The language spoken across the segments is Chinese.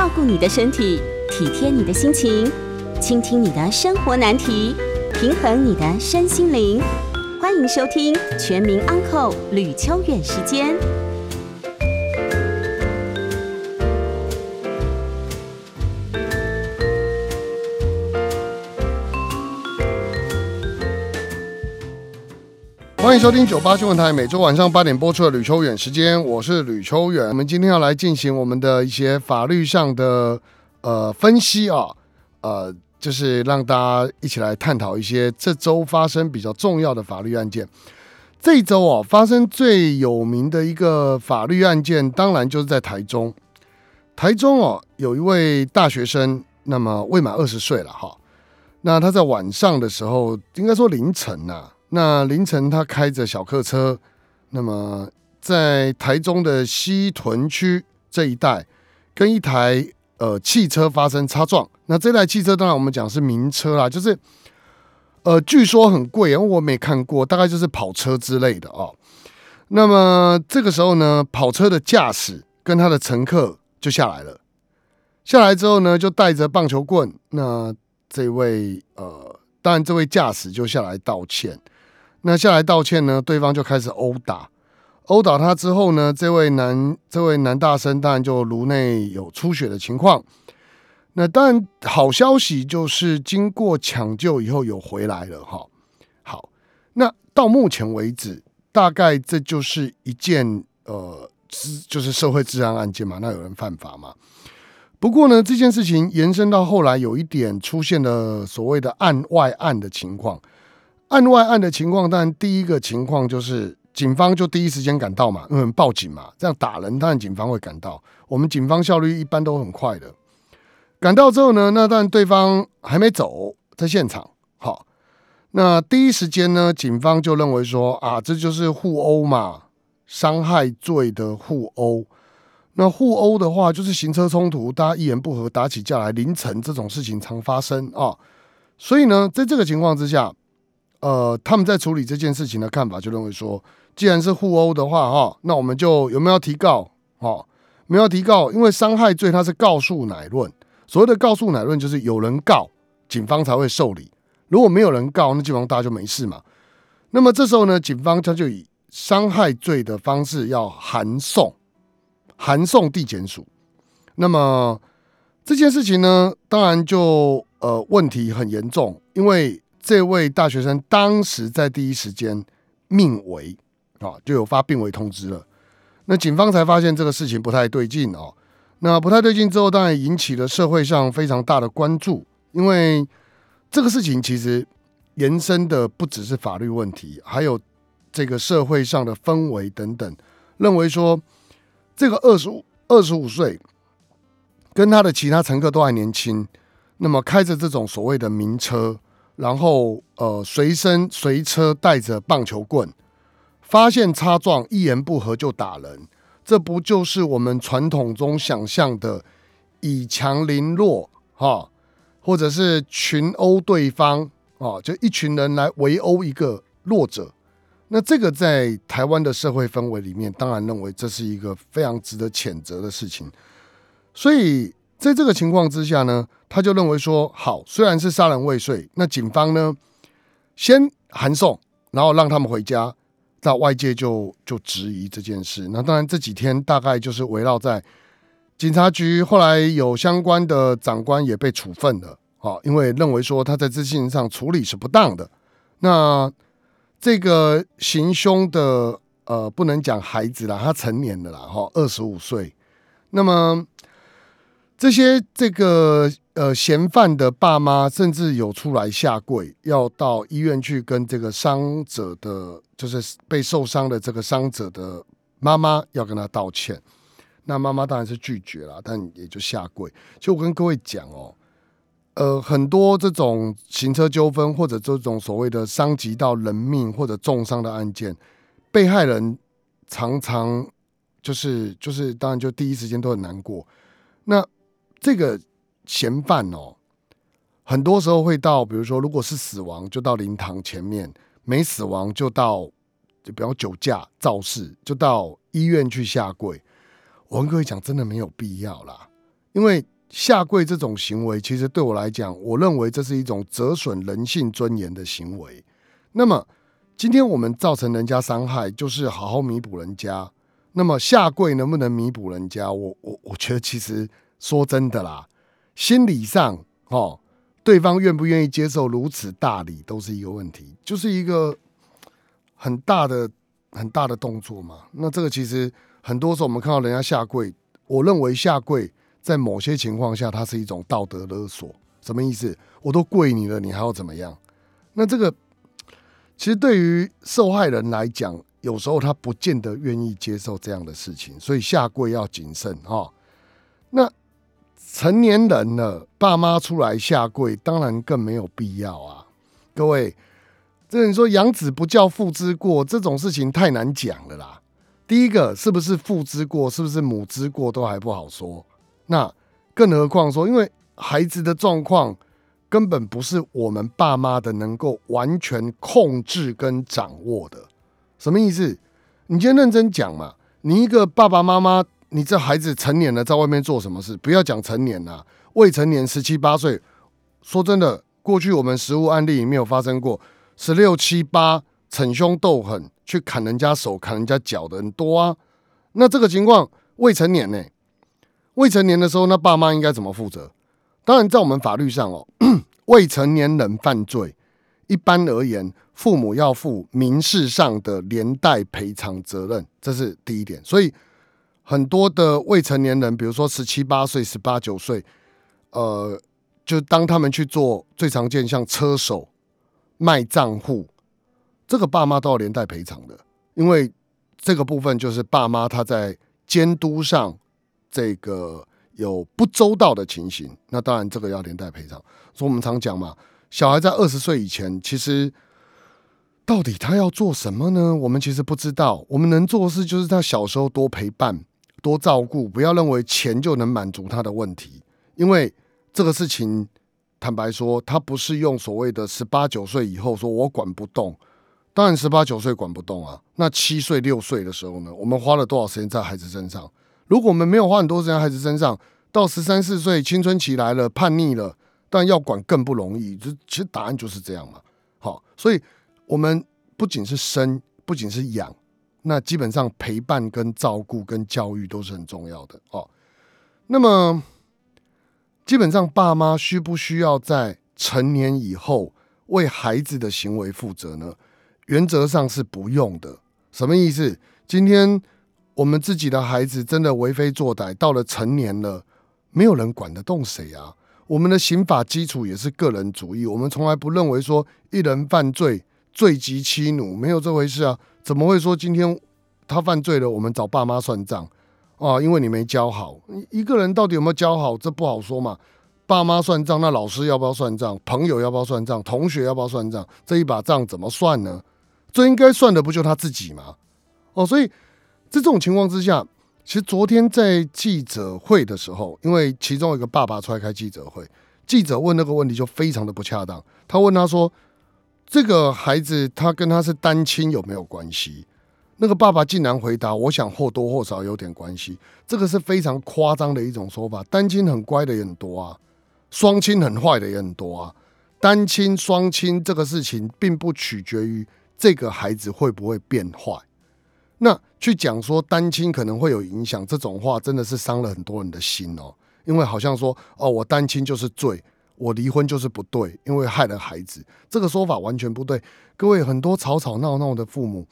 照顾你的身体，体贴你的心情，倾听你的生活难题，平衡你的身心灵。欢迎收听《全民安扣吕秋远时间。欢迎收听九八新闻台每周晚上八点播出的吕秋远时间，我是吕秋远。我们今天要来进行我们的一些法律上的呃分析啊，呃，就是让大家一起来探讨一些这周发生比较重要的法律案件。这一周哦，发生最有名的一个法律案件，当然就是在台中。台中哦，有一位大学生，那么未满二十岁了哈。那他在晚上的时候，应该说凌晨呐。那凌晨，他开着小客车，那么在台中的西屯区这一带，跟一台呃汽车发生擦撞。那这台汽车当然我们讲是名车啦，就是呃据说很贵，因为我没看过，大概就是跑车之类的哦。那么这个时候呢，跑车的驾驶跟他的乘客就下来了。下来之后呢，就带着棒球棍。那这位呃，当然这位驾驶就下来道歉。那下来道歉呢？对方就开始殴打，殴打他之后呢，这位男这位男大生当然就颅内有出血的情况。那当然好消息就是经过抢救以后有回来了哈。好，那到目前为止，大概这就是一件呃，就是社会治安案件嘛。那有人犯法嘛？不过呢，这件事情延伸到后来，有一点出现了所谓的案外案的情况。案外案的情况，但第一个情况就是警方就第一时间赶到嘛，因为报警嘛，这样打人，当然警方会赶到。我们警方效率一般都很快的。赶到之后呢，那但对方还没走，在现场。好，那第一时间呢，警方就认为说啊，这就是互殴嘛，伤害罪的互殴。那互殴的话，就是行车冲突，大家一言不合打起架来，凌晨这种事情常发生啊。所以呢，在这个情况之下。呃，他们在处理这件事情的看法，就认为说，既然是互殴的话，哈，那我们就有没有提告？哈，没有提告，因为伤害罪它是告诉乃论。所谓的告诉乃论，就是有人告，警方才会受理。如果没有人告，那基本上大家就没事嘛。那么这时候呢，警方他就以伤害罪的方式要函送，函送地检署。那么这件事情呢，当然就呃问题很严重，因为。这位大学生当时在第一时间命危啊，就有发病危通知了。那警方才发现这个事情不太对劲哦。那不太对劲之后，当然引起了社会上非常大的关注，因为这个事情其实延伸的不只是法律问题，还有这个社会上的氛围等等。认为说这个二十五二十五岁，跟他的其他乘客都还年轻，那么开着这种所谓的名车。然后，呃，随身随车带着棒球棍，发现擦撞，一言不合就打人，这不就是我们传统中想象的以强凌弱，哈，或者是群殴对方，啊，就一群人来围殴一个弱者？那这个在台湾的社会氛围里面，当然认为这是一个非常值得谴责的事情，所以。在这个情况之下呢，他就认为说，好，虽然是杀人未遂，那警方呢先函送，然后让他们回家，那外界就就质疑这件事。那当然这几天大概就是围绕在警察局，后来有相关的长官也被处分了，啊，因为认为说他在这件事上处理是不当的。那这个行凶的呃，不能讲孩子啦，他成年的啦，哈，二十五岁，那么。这些这个呃嫌犯的爸妈甚至有出来下跪，要到医院去跟这个伤者的，就是被受伤的这个伤者的妈妈要跟他道歉。那妈妈当然是拒绝了，但也就下跪。就我跟各位讲哦，呃，很多这种行车纠纷或者这种所谓的伤及到人命或者重伤的案件，被害人常常就是就是当然就第一时间都很难过。那这个嫌犯哦，很多时候会到，比如说，如果是死亡，就到灵堂前面；没死亡，就到，就比方酒驾肇事，就到医院去下跪。我跟各位讲，真的没有必要啦，因为下跪这种行为，其实对我来讲，我认为这是一种折损人性尊严的行为。那么今天我们造成人家伤害，就是好好弥补人家。那么下跪能不能弥补人家？我我我觉得其实说真的啦，心理上哦，对方愿不愿意接受如此大礼，都是一个问题，就是一个很大的很大的动作嘛。那这个其实很多时候我们看到人家下跪，我认为下跪在某些情况下，它是一种道德勒索。什么意思？我都跪你了，你还要怎么样？那这个其实对于受害人来讲。有时候他不见得愿意接受这样的事情，所以下跪要谨慎哈。那成年人了，爸妈出来下跪，当然更没有必要啊。各位，这你说养子不教父之过，这种事情太难讲了啦。第一个是不是父之过，是不是母之过，都还不好说。那更何况说，因为孩子的状况根本不是我们爸妈的能够完全控制跟掌握的。什么意思？你今天认真讲嘛？你一个爸爸妈妈，你这孩子成年了，在外面做什么事？不要讲成年了，未成年十七八岁。说真的，过去我们实物案例里面有发生过十六七八逞凶斗狠去砍人家手、砍人家脚的很多啊。那这个情况，未成年呢？未成年的时候，那爸妈应该怎么负责？当然，在我们法律上哦，未成年人犯罪，一般而言。父母要负民事上的连带赔偿责任，这是第一点。所以很多的未成年人，比如说十七八岁、十八九岁，呃，就当他们去做最常见像车手、卖账户，这个爸妈都要连带赔偿的，因为这个部分就是爸妈他在监督上这个有不周到的情形，那当然这个要连带赔偿。所以我们常讲嘛，小孩在二十岁以前，其实。到底他要做什么呢？我们其实不知道。我们能做的事就是他小时候多陪伴、多照顾，不要认为钱就能满足他的问题。因为这个事情，坦白说，他不是用所谓的十八九岁以后说我管不动。当然，十八九岁管不动啊。那七岁、六岁的时候呢？我们花了多少时间在孩子身上？如果我们没有花很多时间在孩子身上，到十三四岁青春期来了，叛逆了，但要管更不容易。就其实答案就是这样嘛。好，所以。我们不仅是生，不仅是养，那基本上陪伴、跟照顾、跟教育都是很重要的哦。那么，基本上爸妈需不需要在成年以后为孩子的行为负责呢？原则上是不用的。什么意思？今天我们自己的孩子真的为非作歹，到了成年了，没有人管得动谁啊？我们的刑法基础也是个人主义，我们从来不认为说一人犯罪。罪及妻奴，没有这回事啊！怎么会说今天他犯罪了，我们找爸妈算账啊？因为你没教好，一个人到底有没有教好，这不好说嘛。爸妈算账，那老师要不要算账？朋友要不要算账？同学要不要算账？这一把账怎么算呢？最应该算的不就他自己吗？哦，所以在这种情况之下，其实昨天在记者会的时候，因为其中一个爸爸出来开记者会，记者问那个问题就非常的不恰当。他问他说。这个孩子他跟他是单亲有没有关系？那个爸爸竟然回答：“我想或多或少有点关系。”这个是非常夸张的一种说法。单亲很乖的也很多啊，双亲很坏的也很多啊。单亲、双亲这个事情并不取决于这个孩子会不会变坏。那去讲说单亲可能会有影响，这种话真的是伤了很多人的心哦。因为好像说哦，我单亲就是罪。我离婚就是不对，因为害了孩子，这个说法完全不对。各位，很多吵吵闹闹的父母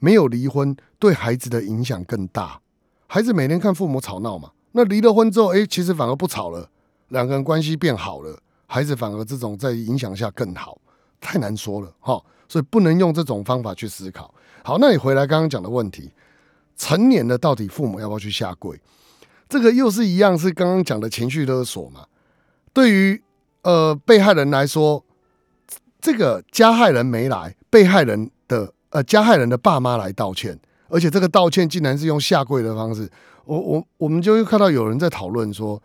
没有离婚，对孩子的影响更大。孩子每天看父母吵闹嘛，那离了婚之后，哎，其实反而不吵了，两个人关系变好了，孩子反而这种在影响下更好，太难说了哈。所以不能用这种方法去思考。好，那你回来刚刚讲的问题，成年的到底父母要不要去下跪？这个又是一样，是刚刚讲的情绪勒索嘛？对于呃，被害人来说，这个加害人没来，被害人的呃加害人的爸妈来道歉，而且这个道歉竟然是用下跪的方式。我我我们就会看到有人在讨论说，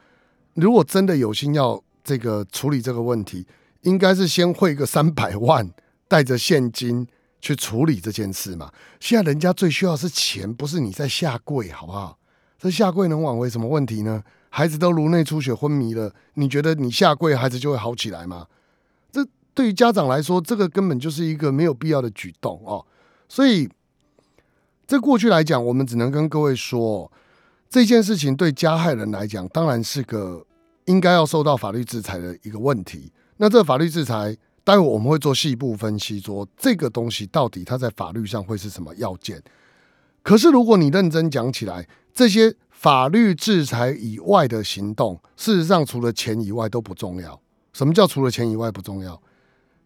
如果真的有心要这个处理这个问题，应该是先汇个三百万，带着现金去处理这件事嘛。现在人家最需要是钱，不是你在下跪，好不好？这下跪能挽回什么问题呢？孩子都颅内出血昏迷了，你觉得你下跪孩子就会好起来吗？这对于家长来说，这个根本就是一个没有必要的举动哦。所以，在过去来讲，我们只能跟各位说，这件事情对加害人来讲，当然是个应该要受到法律制裁的一个问题。那这法律制裁，待会我们会做细部分析，说这个东西到底它在法律上会是什么要件。可是，如果你认真讲起来，这些法律制裁以外的行动，事实上除了钱以外都不重要。什么叫除了钱以外不重要？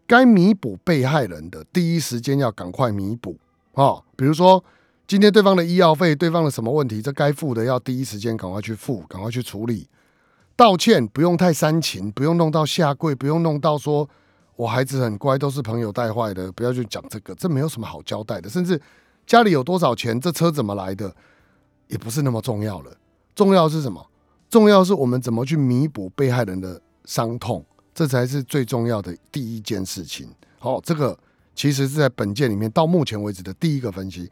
该弥补被害人的，第一时间要赶快弥补啊！比如说，今天对方的医药费，对方的什么问题，这该付的要第一时间赶快去付，赶快去处理。道歉不用太煽情，不用弄到下跪，不用弄到说我孩子很乖，都是朋友带坏的，不要去讲这个，这没有什么好交代的，甚至。家里有多少钱？这车怎么来的？也不是那么重要了。重要是什么？重要是我们怎么去弥补被害人的伤痛，这才是最重要的第一件事情。好，这个其实是在本件里面到目前为止的第一个分析。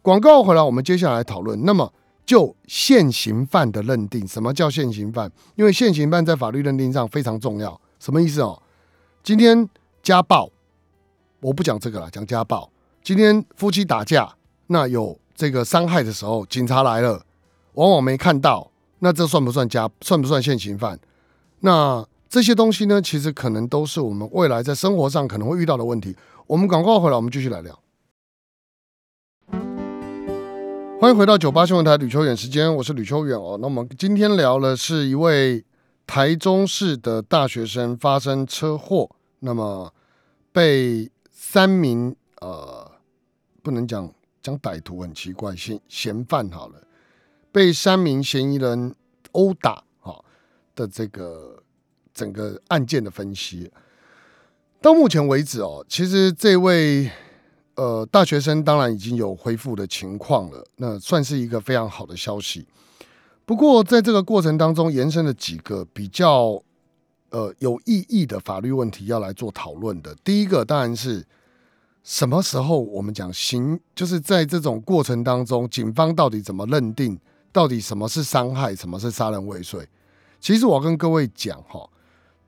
广告回来，我们接下来讨论。那么，就现行犯的认定，什么叫现行犯？因为现行犯在法律认定上非常重要。什么意思哦？今天家暴，我不讲这个了，讲家暴。今天夫妻打架，那有这个伤害的时候，警察来了，往往没看到，那这算不算加？算不算现行犯？那这些东西呢？其实可能都是我们未来在生活上可能会遇到的问题。我们赶快回来，我们继续来聊。欢迎回到九八新闻台吕秋远时间，我是吕秋远哦。那我们今天聊的是一位台中市的大学生发生车祸，那么被三名呃。不能讲讲歹徒很奇怪，嫌嫌犯好了，被三名嫌疑人殴打，哈的这个整个案件的分析，到目前为止哦，其实这位呃大学生当然已经有恢复的情况了，那算是一个非常好的消息。不过在这个过程当中，延伸了几个比较呃有意义的法律问题要来做讨论的。第一个当然是。什么时候我们讲刑，就是在这种过程当中，警方到底怎么认定，到底什么是伤害，什么是杀人未遂？其实我跟各位讲哈，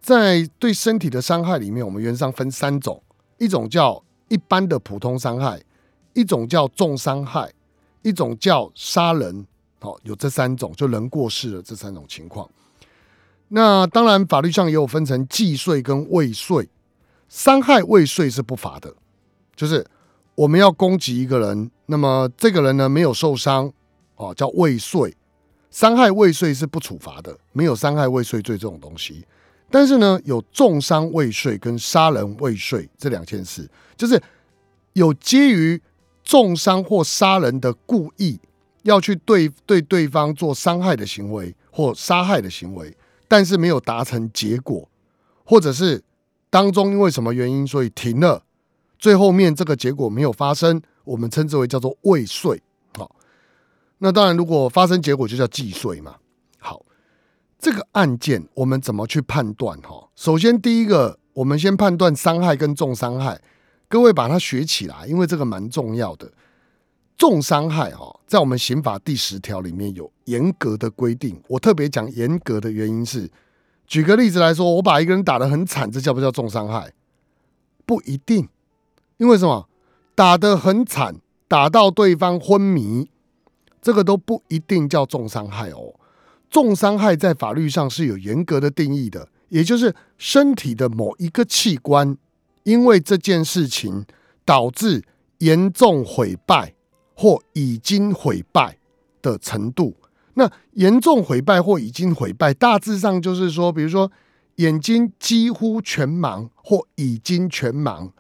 在对身体的伤害里面，我们原则上分三种，一种叫一般的普通伤害，一种叫重伤害，一种叫杀人。好，有这三种，就人过世了这三种情况。那当然，法律上也有分成既遂跟未遂，伤害未遂是不罚的。就是我们要攻击一个人，那么这个人呢没有受伤，哦，叫未遂，伤害未遂是不处罚的，没有伤害未遂罪这种东西。但是呢，有重伤未遂跟杀人未遂这两件事，就是有基于重伤或杀人的故意，要去对对对方做伤害的行为或杀害的行为，但是没有达成结果，或者是当中因为什么原因所以停了。最后面这个结果没有发生，我们称之为叫做未遂。好，那当然如果发生结果就叫既遂嘛。好，这个案件我们怎么去判断？哈，首先第一个，我们先判断伤害跟重伤害。各位把它学起来，因为这个蛮重要的。重伤害哈，在我们刑法第十条里面有严格的规定。我特别讲严格的原因是，举个例子来说，我把一个人打得很惨，这叫不叫重伤害？不一定。因为什么？打得很惨，打到对方昏迷，这个都不一定叫重伤害哦。重伤害在法律上是有严格的定义的，也就是身体的某一个器官，因为这件事情导致严重毁败或已经毁败的程度。那严重毁败或已经毁败，大致上就是说，比如说眼睛几乎全盲或已经全盲。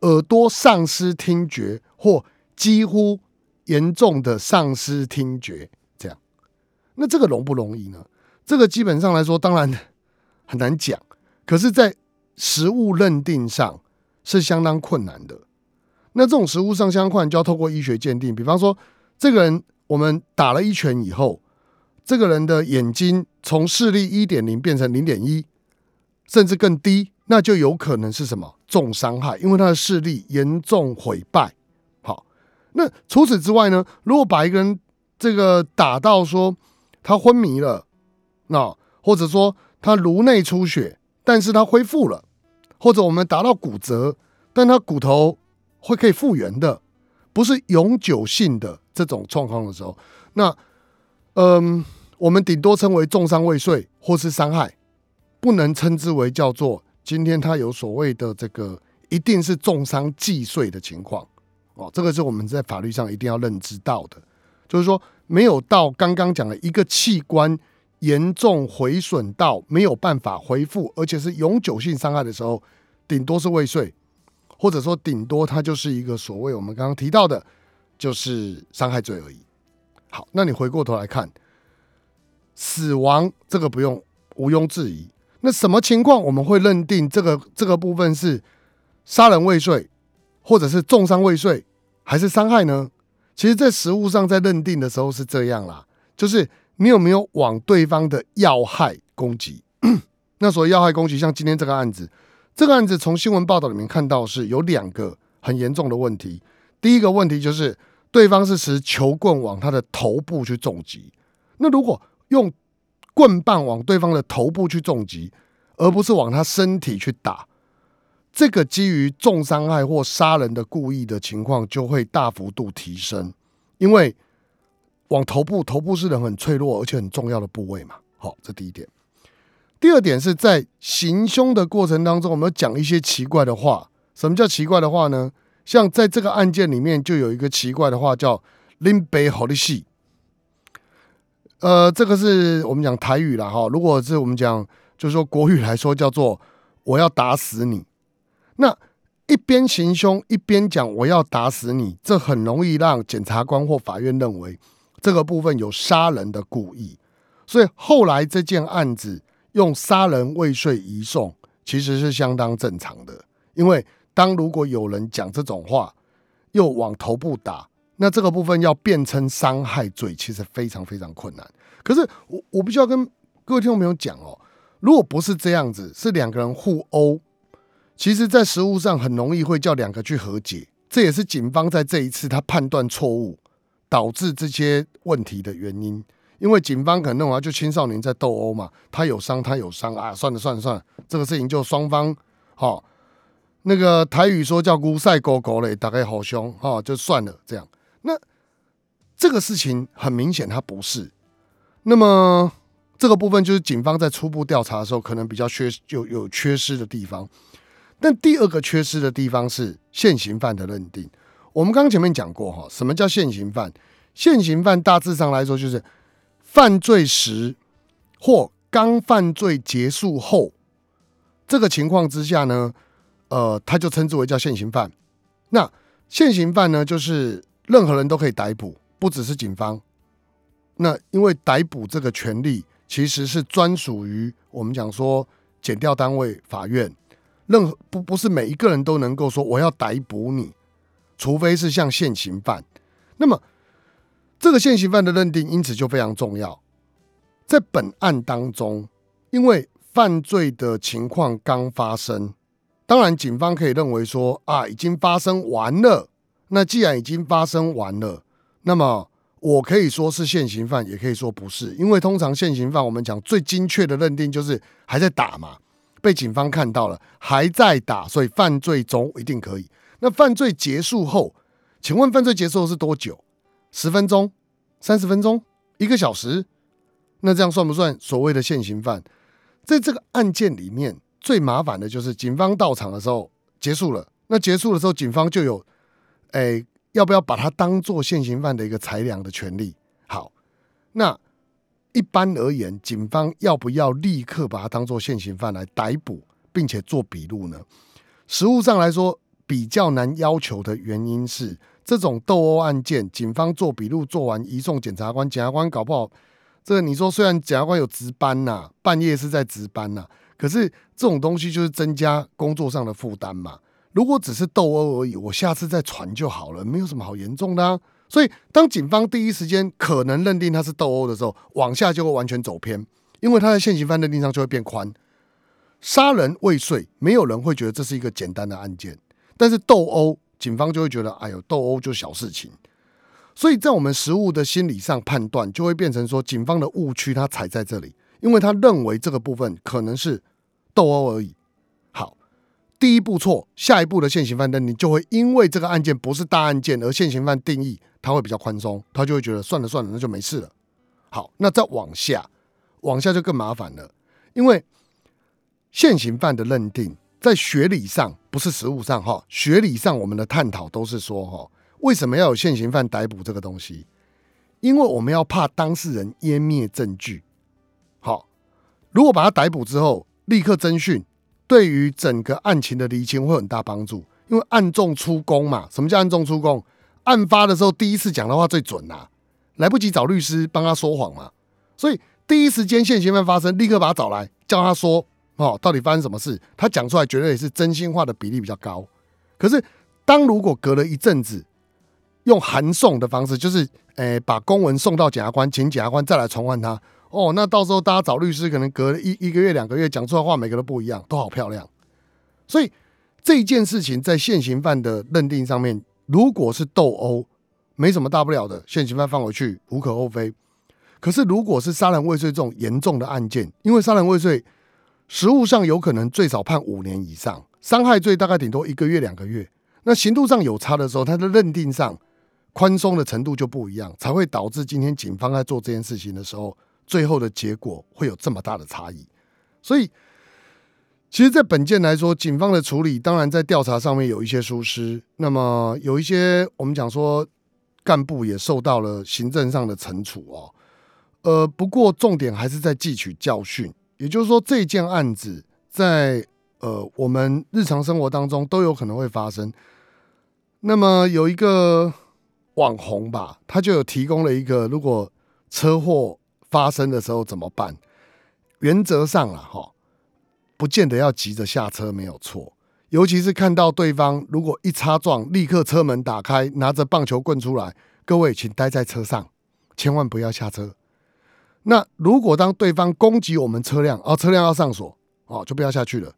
耳朵丧失听觉或几乎严重的丧失听觉，这样，那这个容不容易呢？这个基本上来说，当然很难讲。可是，在实物认定上是相当困难的。那这种实物上相关，就要透过医学鉴定。比方说，这个人我们打了一拳以后，这个人的眼睛从视力一点零变成零点一，甚至更低。那就有可能是什么重伤害，因为他的视力严重毁败。好，那除此之外呢？如果把一个人这个打到说他昏迷了，那或者说他颅内出血，但是他恢复了，或者我们达到骨折，但他骨头会可以复原的，不是永久性的这种状况的时候，那嗯，我们顶多称为重伤未遂或是伤害，不能称之为叫做今天他有所谓的这个一定是重伤既遂的情况哦，这个是我们在法律上一定要认知到的，就是说没有到刚刚讲的一个器官。严重毁损到没有办法恢复，而且是永久性伤害的时候，顶多是未遂，或者说顶多它就是一个所谓我们刚刚提到的，就是伤害罪而已。好，那你回过头来看，死亡这个不用毋庸置疑。那什么情况我们会认定这个这个部分是杀人未遂，或者是重伤未遂，还是伤害呢？其实，在实物上在认定的时候是这样啦，就是。你有没有往对方的要害攻击？那所谓要害攻击，像今天这个案子，这个案子从新闻报道里面看到是有两个很严重的问题。第一个问题就是对方是持球棍往他的头部去重击。那如果用棍棒往对方的头部去重击，而不是往他身体去打，这个基于重伤害或杀人的故意的情况就会大幅度提升，因为。往头部，头部是人很脆弱而且很重要的部位嘛。好，这第一点。第二点是在行凶的过程当中，我们讲一些奇怪的话。什么叫奇怪的话呢？像在这个案件里面，就有一个奇怪的话叫“林北好的戏”。呃，这个是我们讲台语了哈。如果是我们讲，就是说国语来说，叫做“我要打死你”。那一边行凶一边讲“我要打死你”，这很容易让检察官或法院认为。这个部分有杀人的故意，所以后来这件案子用杀人未遂移送，其实是相当正常的。因为当如果有人讲这种话，又往头部打，那这个部分要变成伤害罪，其实非常非常困难。可是我我必须要跟各位听众朋友讲哦，如果不是这样子，是两个人互殴，其实在实物上很容易会叫两个去和解，这也是警方在这一次他判断错误。导致这些问题的原因，因为警方可能认为就青少年在斗殴嘛，他有伤，他有伤啊，算了算了算了，这个事情就双方，哈，那个台语说叫“姑赛狗狗嘞”，大概好凶哈，就算了这样。这个事情很明显，他不是。那么这个部分就是警方在初步调查的时候，可能比较缺有有缺失的地方。但第二个缺失的地方是现行犯的认定。我们刚前面讲过哈，什么叫现行犯？现行犯大致上来说，就是犯罪时或刚犯罪结束后这个情况之下呢，呃，他就称之为叫现行犯。那现行犯呢，就是任何人都可以逮捕，不只是警方。那因为逮捕这个权利其实是专属于我们讲说检调单位、法院，任何不不是每一个人都能够说我要逮捕你。除非是像现行犯，那么这个现行犯的认定因此就非常重要。在本案当中，因为犯罪的情况刚发生，当然警方可以认为说啊，已经发生完了。那既然已经发生完了，那么我可以说是现行犯，也可以说不是。因为通常现行犯，我们讲最精确的认定就是还在打嘛，被警方看到了还在打，所以犯罪中一定可以。那犯罪结束后，请问犯罪结束后是多久？十分钟、三十分钟、一个小时？那这样算不算所谓的现行犯？在这个案件里面，最麻烦的就是警方到场的时候结束了。那结束的时候，警方就有，哎，要不要把它当做现行犯的一个裁量的权利？好，那一般而言，警方要不要立刻把它当做现行犯来逮捕，并且做笔录呢？实务上来说。比较难要求的原因是，这种斗殴案件，警方做笔录做完移送检察官，检察官搞不好，这个你说虽然检察官有值班呐，半夜是在值班呐，可是这种东西就是增加工作上的负担嘛。如果只是斗殴而已，我下次再传就好了，没有什么好严重的。啊。所以，当警方第一时间可能认定他是斗殴的时候，往下就会完全走偏，因为他在现行犯认定上就会变宽。杀人未遂，没有人会觉得这是一个简单的案件。但是斗殴，警方就会觉得，哎呦，斗殴就小事情，所以在我们实务的心理上判断，就会变成说，警方的误区他踩在这里，因为他认为这个部分可能是斗殴而已。第一步错，下一步的现行犯认定就会因为这个案件不是大案件，而现行犯定义他会比较宽松，他就会觉得算了算了，那就没事了。好，那再往下，往下就更麻烦了，因为现行犯的认定在学理上不是实物上哈，学理上我们的探讨都是说哈，为什么要有现行犯逮捕这个东西？因为我们要怕当事人湮灭证据。好，如果把他逮捕之后，立刻侦讯，对于整个案情的厘清会很大帮助。因为暗中出宫嘛，什么叫暗中出宫？案发的时候第一次讲的话最准呐，来不及找律师帮他说谎嘛。所以第一时间现行犯发生，立刻把他找来，叫他说哦，到底发生什么事？他讲出来绝对也是真心话的比例比较高。可是当如果隔了一阵子，用函送的方式，就是诶，把公文送到检察官，请检察官再来传唤他。哦，那到时候大家找律师，可能隔一一个月、两个月讲出来话，每个都不一样，都好漂亮。所以这件事情在现行犯的认定上面，如果是斗殴，没什么大不了的，现行犯放回去无可厚非。可是如果是杀人未遂这种严重的案件，因为杀人未遂实务上有可能最少判五年以上，伤害罪大概顶多一个月、两个月。那刑度上有差的时候，他的认定上。宽松的程度就不一样，才会导致今天警方在做这件事情的时候，最后的结果会有这么大的差异。所以，其实，在本件来说，警方的处理当然在调查上面有一些疏失，那么有一些我们讲说干部也受到了行政上的惩处哦。呃，不过重点还是在汲取教训，也就是说，这件案子在呃我们日常生活当中都有可能会发生。那么有一个。网红吧，他就有提供了一个，如果车祸发生的时候怎么办？原则上啊，哈，不见得要急着下车，没有错。尤其是看到对方如果一擦撞，立刻车门打开，拿着棒球棍出来，各位请待在车上，千万不要下车。那如果当对方攻击我们车辆，哦，车辆要上锁，哦，就不要下去了。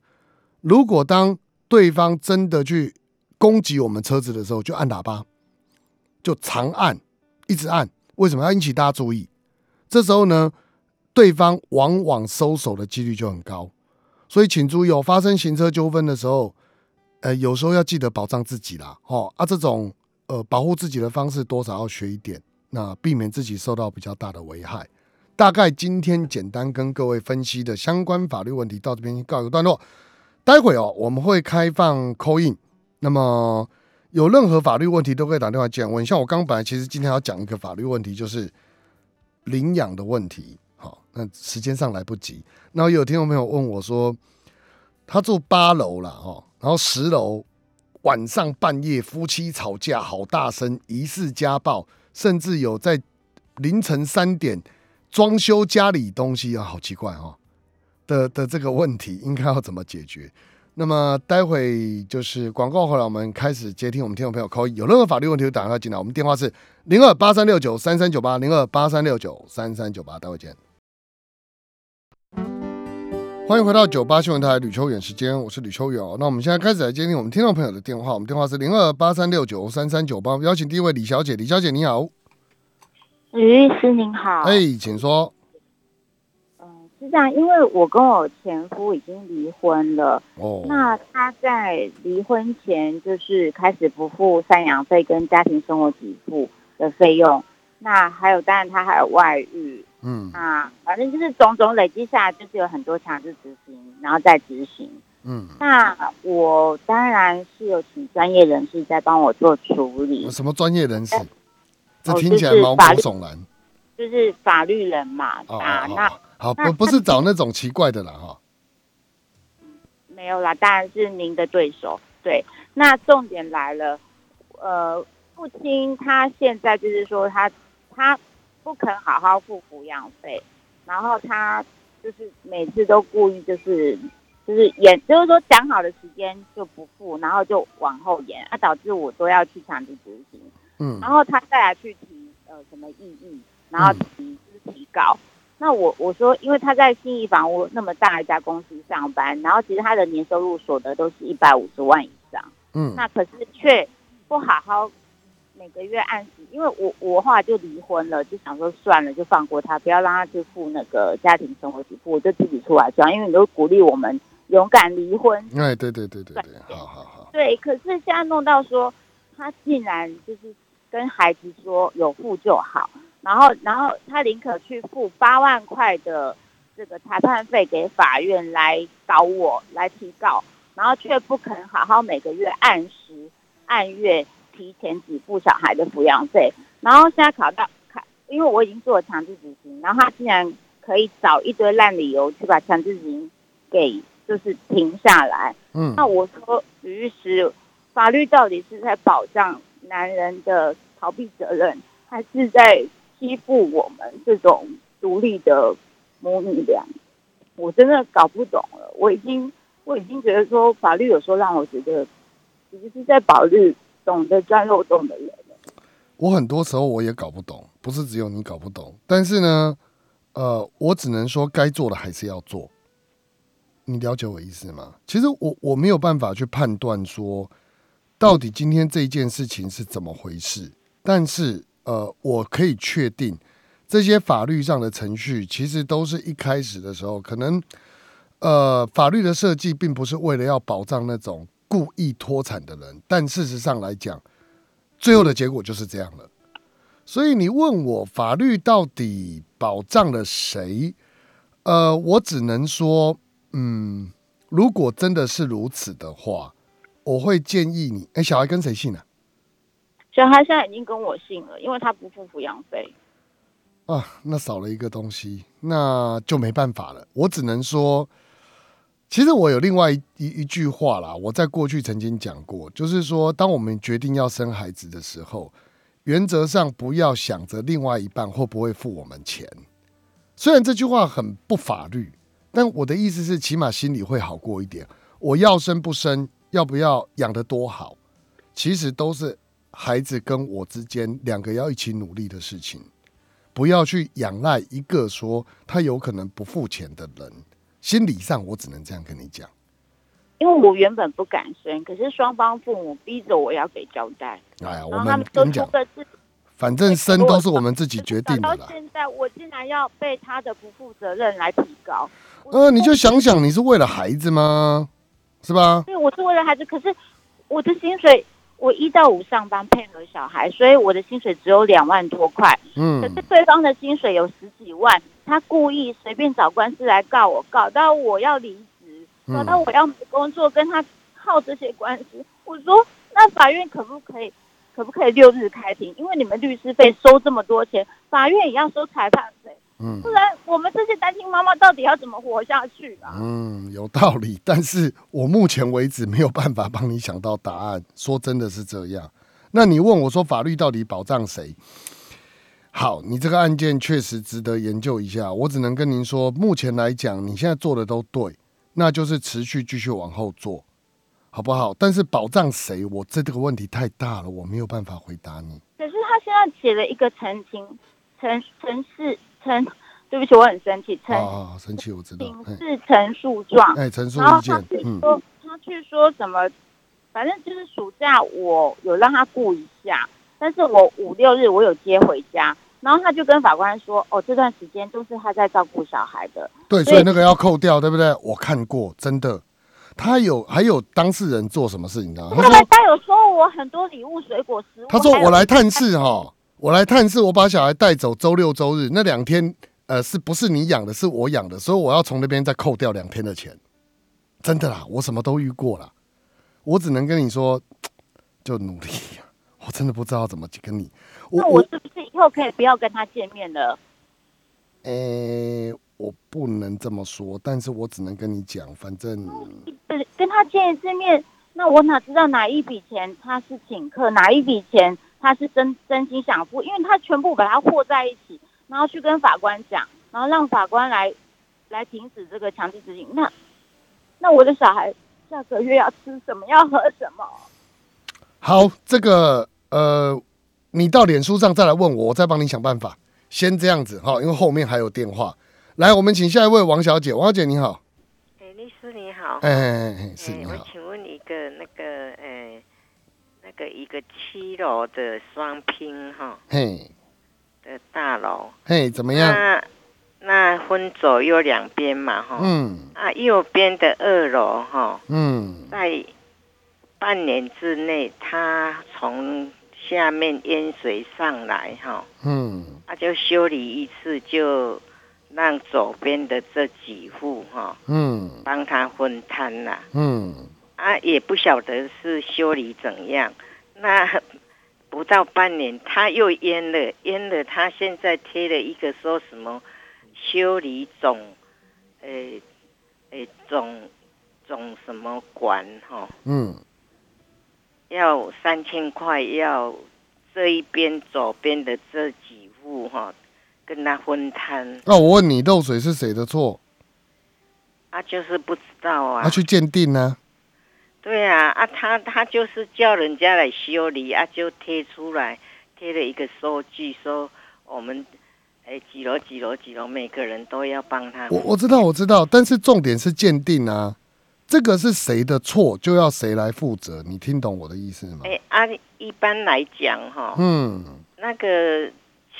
如果当对方真的去攻击我们车子的时候，就按喇叭。就长按，一直按，为什么要引起大家注意？这时候呢，对方往往收手的几率就很高，所以请注意哦，发生行车纠纷的时候，呃，有时候要记得保障自己啦，哦啊，这种呃保护自己的方式多少要学一点，那避免自己受到比较大的危害。大概今天简单跟各位分析的相关法律问题到这边告一个段落，待会哦我们会开放扣印，那么。有任何法律问题都可以打电话进来问。像我刚本来其实今天要讲一个法律问题，就是领养的问题。好，那时间上来不及。然后有听众朋友问我说，他住八楼了哈，然后十楼晚上半夜夫妻吵架好大声，疑似家暴，甚至有在凌晨三点装修家里东西啊，好奇怪哦的的这个问题，应该要怎么解决？那么待会就是广告回来，我们开始接听我们听众朋友扣一有任何法律问题就打电话进来，我们电话是零二八三六九三三九八零二八三六九三三九八，待会见。欢迎回到九八新闻台吕秋远时间，我是吕秋远哦。那我们现在开始来接听我们听众朋友的电话，我们电话是零二八三六九三三九八，邀请第一位李小姐，李小姐你好，吕律师您好，哎，请说。是这样，因为我跟我前夫已经离婚了。哦，那他在离婚前就是开始不付赡养费跟家庭生活给付的费用。那还有，当然他还有外遇。嗯，啊反正就是种种累积下来，就是有很多强制执行，然后再执行。嗯，那我当然是有请专业人士在帮我做处理。什么专业人士？这听起来毛骨悚然。就是法律人嘛。啊，那。好，不不是找那种奇怪的啦，哈。没有啦，当然是您的对手。对，那重点来了，呃，父亲他现在就是说他他不肯好好付抚养费，然后他就是每次都故意就是就是延，就是说讲好的时间就不付，然后就往后延，啊，导致我都要去强制执行。嗯，然后他再来去提呃什么异议，然后提就是提告。那我我说，因为他在新义房屋那么大一家公司上班，然后其实他的年收入所得都是一百五十万以上，嗯，那可是却不好好每个月按时，因为我我后来就离婚了，就想说算了，就放过他，不要让他去付那个家庭生活支付，我就自己出来赚，因为你都鼓励我们勇敢离婚。哎，对对对对对，好好好。对，可是现在弄到说，他竟然就是跟孩子说有付就好，然后然后他宁可去付八万块的这个裁判费给法院来搞我来提告，然后却不肯好好每个月按时按月提前给付小孩的抚养费，然后现在考到考，因为我已经做了强制执行，然后他竟然可以找一堆烂理由去把强制执行给就是停下来。嗯，那我说，吕律师，法律到底是在保障男人的逃避责任，还是在欺负我们这种独立的母女俩？我真的搞不懂了。我已经，我已经觉得说，法律有时候让我觉得，其实是在保律懂得钻漏洞的人。我很多时候我也搞不懂，不是只有你搞不懂。但是呢，呃，我只能说，该做的还是要做。你了解我意思吗？其实我我没有办法去判断说，到底今天这件事情是怎么回事。但是呃，我可以确定，这些法律上的程序其实都是一开始的时候，可能呃，法律的设计并不是为了要保障那种故意脱产的人，但事实上来讲，最后的结果就是这样了。所以你问我法律到底保障了谁？呃，我只能说。嗯，如果真的是如此的话，我会建议你。哎，小孩跟谁姓呢？小孩现在已经跟我姓了，因为他不付抚养费。啊，那少了一个东西，那就没办法了。我只能说，其实我有另外一一句话啦。我在过去曾经讲过，就是说，当我们决定要生孩子的时候，原则上不要想着另外一半会不会付我们钱。虽然这句话很不法律。但我的意思是，起码心里会好过一点。我要生不生，要不要养得多好，其实都是孩子跟我之间两个要一起努力的事情。不要去仰赖一个说他有可能不付钱的人。心理上，我只能这样跟你讲。因为我原本不敢生，可是双方父母逼着我要给交代。哎呀，我们跟你讲。反正生都是我们自己决定的。到现在，我竟然要被他的不负责任来提高。呃，你就想想，你是为了孩子吗？是吧？对，我是为了孩子。可是我的薪水，我一到五上班配合小孩，所以我的薪水只有两万多块。嗯。可是对方的薪水有十几万，他故意随便找官司来告我，搞到我要离职，搞到我要没工作，跟他耗这些官司。我说，那法院可不可以？可不可以六日开庭？因为你们律师费收这么多钱，法院也要收裁判费，嗯，不然我们这些单亲妈妈到底要怎么活下去啊？嗯，有道理，但是我目前为止没有办法帮你想到答案。说真的是这样。那你问我说法律到底保障谁？好，你这个案件确实值得研究一下。我只能跟您说，目前来讲，你现在做的都对，那就是持续继续往后做。好不好？但是保障谁？我这这个问题太大了，我没有办法回答你。可是他现在写了一个澄清，陈陈氏陈，对不起，我很生气。陈啊，生气，我知道。请示陈述状。哎，陈述意见。嗯。他去说什么？反正就是暑假我有让他顾一下，但是我五六日我有接回家，然后他就跟法官说：“哦，这段时间都是他在照顾小孩的。”对，所以那个要扣掉，对不对？我看过，真的。他有还有当事人做什么事情呢？他说他有收我很多礼物、水果、食物。他说我来探视哈，我来探视，我把小孩带走，周六周日那两天，呃，是不是你养的？是我养的，所以我要从那边再扣掉两天的钱。真的啦，我什么都遇过了，我只能跟你说，就努力。我真的不知道怎么跟你。那我是不是以后可以不要跟他见面了？诶。我不能这么说，但是我只能跟你讲，反正跟他见一次面，那我哪知道哪一笔钱他是请客，哪一笔钱他是真真心想付？因为他全部把它和在一起，然后去跟法官讲，然后让法官来来停止这个强制执行。那那我的小孩下个月要吃什么？要喝什么？好，这个呃，你到脸书上再来问我，我再帮你想办法。先这样子哈，因为后面还有电话。来，我们请下一位王小姐。王小姐你好，哎，律师你好，哎，是你好。我请问一个那个，哎，那个一个七楼的双拼哈嘿，的大楼，嘿，怎么样？那那分左右两边嘛哈，嗯。啊右边的二楼哈，嗯，在半年之内，它从下面淹水上来哈，嗯，啊就修理一次，就让左边的这几户哈嗯，帮他分摊啦。嗯，啊，也不晓得是修理怎样。那 不到半年，他又淹了，淹了。他现在贴了一个说什么修理总，呃，呃总总什么管哈、嗯，要三千块，要这一边左边的这几户哈、跟他分摊。那我问你，漏水是谁的错？啊，就是不知道啊。他去鉴定呢？对啊，啊，他他就是叫人家来修理啊，就贴出来，贴了一个收据，说我们哎几楼几楼几楼，每个人都要帮他。我我知道我知道，但是重点是鉴定啊，这个是谁的错，就要谁来负责。你听懂我的意思吗？哎，啊、一般来讲哈，嗯那个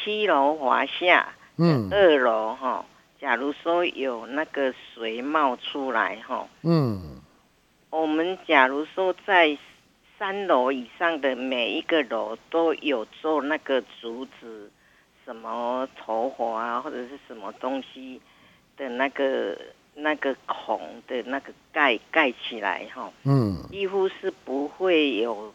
七楼华夏，嗯二楼哈，假如说有那个水冒出来哈，嗯我们假如说在三楼以上的每一个楼都有做那个竹子，什么头火啊，或者是什么东西的那个那个孔的那个盖盖起来哈，嗯，几乎是不会有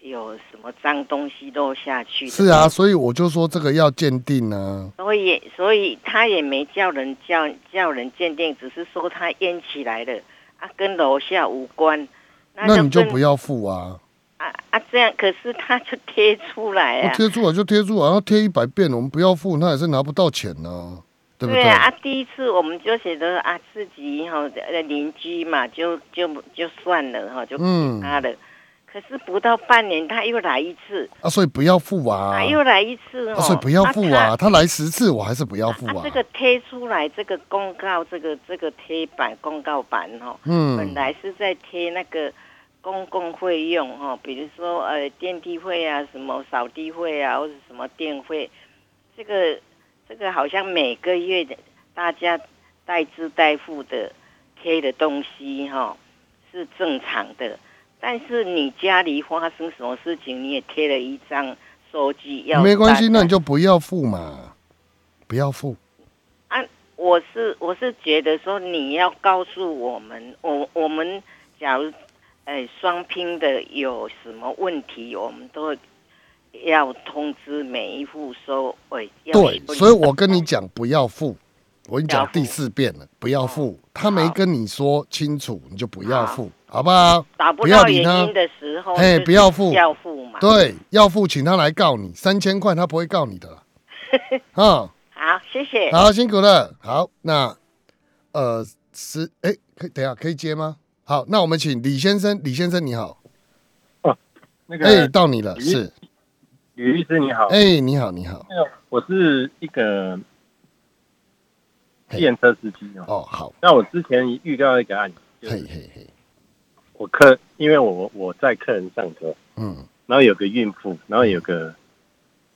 有什么脏东西漏下去。是啊，，所以我就说这个要鉴定啊。所以所以他也没叫人叫叫人鉴定，只是说他淹起来了啊，跟楼下无关。那你就不要付啊，啊啊，这样可是他就贴出来我啊，贴出来就贴出来，然后贴一百遍，我们不要付，那也是拿不到钱呢、对不对？啊，啊第一次我们就觉得啊，自己哈呃邻居嘛，就就就算了哈，就给嗯他了。可是不到半年，他又来一次，啊，所以不要付啊，啊，又来一次哦，啊所以不要付啊，他来十次，我还是不要付啊。这个贴出来这个公告，这个这个贴板公告板哦，嗯，本嗯来是在贴那个公共费用哈，比如说呃电梯费啊，什么扫地费啊，或者什么电费，这个这个好像每个月的大家代支代付的贴的东西哈是正常的，但是你家里发生什么事情，你也贴了一张收据要没关系，那你就不要付嘛，不要付。啊我是我是觉得说你要告诉我们，我我们假如哎双拼的有什么问题，我们都要通知每一户说，喂，要对，所以我跟你讲不要付，我跟你讲第四遍了，不要付。他没跟你说清楚，你就不要付，好不好？不找不到要理他原因的时候，嘿不要付要付嘛。对，要付，请他来告你，三千块他不会告你的啦。啊、好，谢谢。好，辛苦了。好，那呃十哎，可以等一下可以接吗？好，那我们请李先生，李先生你好，哦那个哎、到你了，是，吕律师你好，哎、你好，你好，那个我是一个嘿电车司机哦。哦，好，那我之前预告一个案子，就是嘿嘿嘿，我客，因为我我在客人上车，嗯。然后有个孕妇，然后有个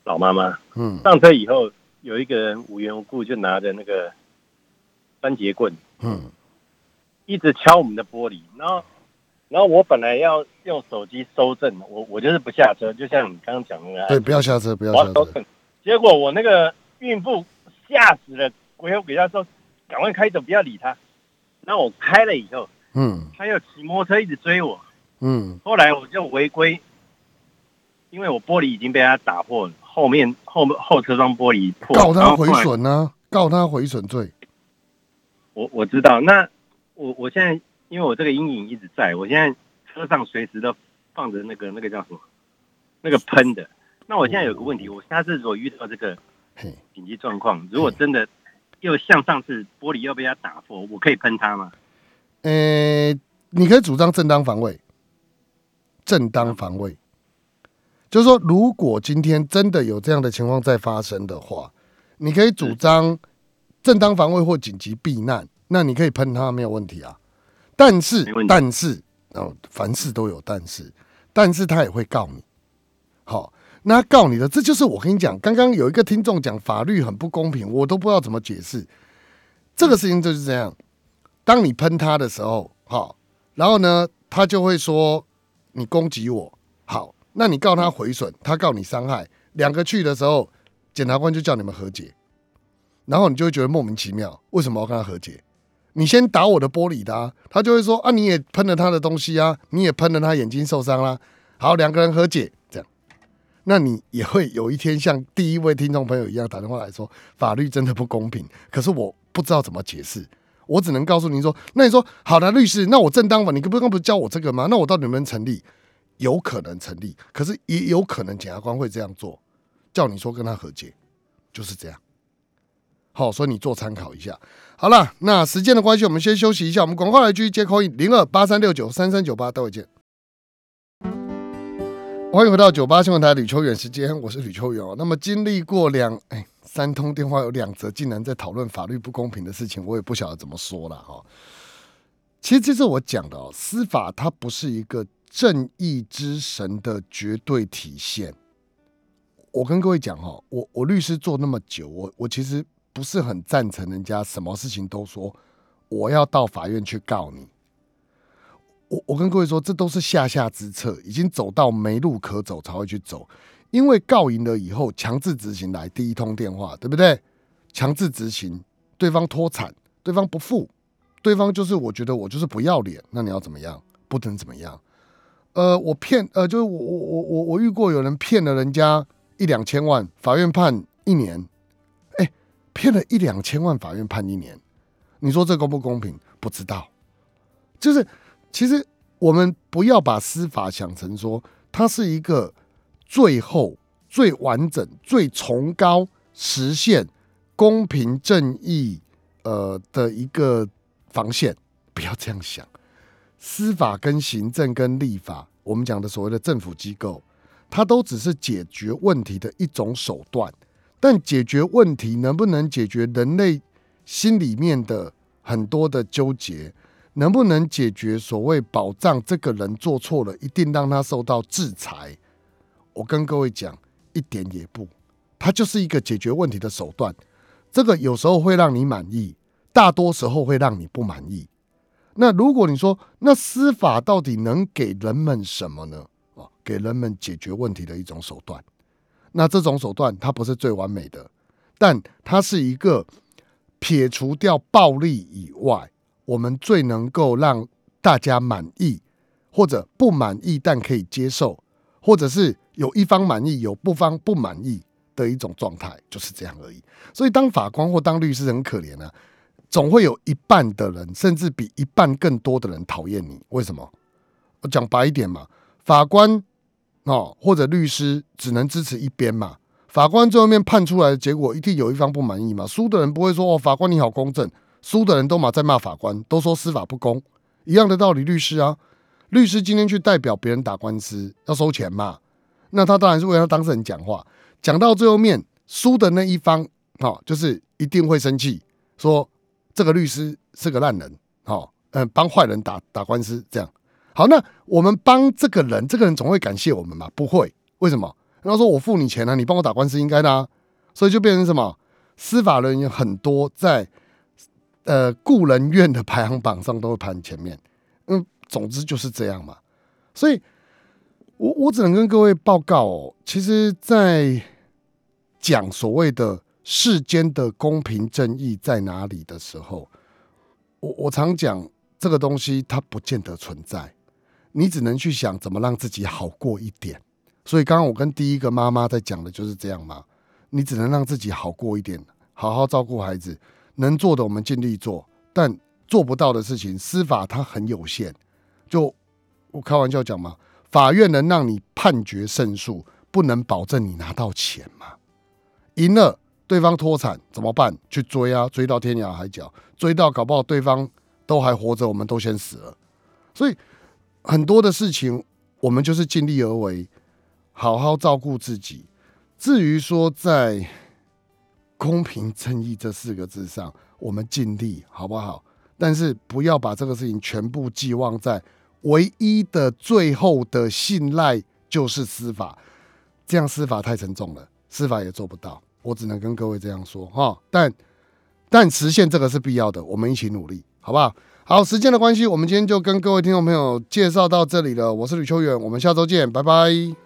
老妈妈嗯。上车以后，有一个人无缘无故就拿着那个番茄棍嗯。一直敲我们的玻璃，然后然后我本来要用手机收证，我我就是不下车，就像你刚刚讲的那个对，不要下车，不要下车，结果我那个孕妇吓死了，鬼吼鬼叫说赶快开走，不要理他。然后我开了以后，嗯。他又骑摩托车一直追我，嗯。后来我就违规，因为我玻璃已经被他打破了，后面后后车窗玻璃破，告他毁损呢、告他毁损罪，我我知道，那我我现在因为我这个阴影一直在，我现在车上随时都放着那个那个叫什么，那个喷的。那我现在有个问题，我下次如果遇到这个嘿，紧急状况，如果真的又像上次玻璃又被他打破，我可以喷他吗？呃，你可以主张正当防卫，正当防卫，就是说，如果今天真的有这样的情况在发生的话，你可以主张正当防卫或紧急避难，那你可以喷他没有问题啊。但是但是，哦，凡事都有但是，但是他也会告你。好，那告你的，这就是我跟你讲，刚刚有一个听众讲法律很不公平，我都不知道怎么解释。这个事情就是这样，当你喷他的时候，好，然后呢，他就会说你攻击我，好，那你告他毁损，他告你伤害，两个去的时候，检察官就叫你们和解，然后你就会觉得莫名其妙，为什么要跟他和解？你先打我的玻璃的、他就会说啊，你也喷了他的东西啊，你也喷了他眼睛受伤啦。好，两个人和解，这样，那你也会有一天像第一位听众朋友一样打电话来说，法律真的不公平，可是我不知道怎么解释，我只能告诉您说，那你说好的律师，那我正当法，你刚刚不是教我这个吗？那我到底能不能成立？有可能成立，可是也有可能检察官会这样做，叫你说跟他和解，就是这样。好，所以你做参考一下。好了，那时间的关系，我们先休息一下。我们广告来继续接口音零二八三六九三三九八，待会见。欢迎回到九八新闻台吕秋远时间，我是吕秋远哦。那么经历过两哎三通电话，有两则竟然在讨论法律不公平的事情，我也不晓得怎么说了哈。其实这是我讲的哦，司法它不是一个正义之神的绝对体现。我跟各位讲哈，我我律师做那么久，我我其实。不是很赞成人家什么事情都说我要到法院去告你。我我跟各位说，这都是下下之策，已经走到没路可走才会去走。因为告赢了以后，强制执行来第一通电话，对不对？强制执行，对方脱产，对方不付，对方就是我觉得我就是不要脸，那你要怎么样？不能怎么样？呃，我骗，呃，就是我我我我我遇过有人骗了人家一两千万，法院判一年。哎骗了一两千万，法院判一年，你说这公不公平？不知道。就是其实我们不要把司法想成说它是一个最后最完整、最崇高实现公平正义呃的一个防线，不要这样想。司法跟行政跟立法，我们讲的所谓的政府机构，它都只是解决问题的一种手段。但解决问题能不能解决人类心里面的很多的纠结？能不能解决所谓保障这个人做错了一定让他受到制裁？我跟各位讲，一点也不，它就是一个解决问题的手段。这个有时候会让你满意，大多时候会让你不满意。那如果你说，那司法到底能给人们什么呢？啊，给人们解决问题的一种手段。那这种手段它不是最完美的，但它是一个撇除掉暴力以外，我们最能够让大家满意或者不满意但可以接受，或者是有一方满意有不方不满意的一种状态，就是这样而已。所以当法官或当律师很可怜啊，总会有一半的人，甚至比一半更多的人讨厌你。为什么？我讲白一点嘛，法官。哦，或者律师只能支持一边嘛？法官最后面判出来的结果，一定有一方不满意嘛？输的人不会说哦，法官你好公正，输的人都嘛在骂法官，都说司法不公，一样的道理。律师啊，律师今天去代表别人打官司要收钱嘛？那他当然是为他当事人讲话，讲到最后面输的那一方，哦，就是一定会生气，说这个律师是个烂人，好，嗯，帮坏人打打官司这样。好，那我们帮这个人，这个人总会感谢我们嘛？不会，为什么？他说我付你钱了，你帮我打官司应该的啊，所以就变成什么？司法人员很多在呃雇人院的排行榜上都会排前面。嗯，总之就是这样嘛。所以，我我只能跟各位报告哦，其实，在讲所谓的世间的公平正义在哪里的时候，我我常讲这个东西它不见得存在。你只能去想怎么让自己好过一点，所以刚刚我跟第一个妈妈在讲的就是这样嘛。你只能让自己好过一点，好好照顾孩子，能做的我们尽力做，但做不到的事情，司法它很有限。就我开玩笑讲嘛，法院能让你判决胜诉，不能保证你拿到钱嘛。赢了，对方脱产怎么办？去追啊，追到天涯海角，追到搞不好对方都还活着，我们都先死了。所以。很多的事情，我们就是尽力而为，好好照顾自己。至于说在公平正义这四个字上，我们尽力好不好？但是不要把这个事情全部寄望在唯一的最后的信赖就是司法，这样司法太沉重了，司法也做不到。我只能跟各位这样说哈，但但实现这个是必要的，我们一起努力，好不好？好，时间的关系，我们今天就跟各位听众朋友介绍到这里了。我是吕秋远，我们下周见，拜拜。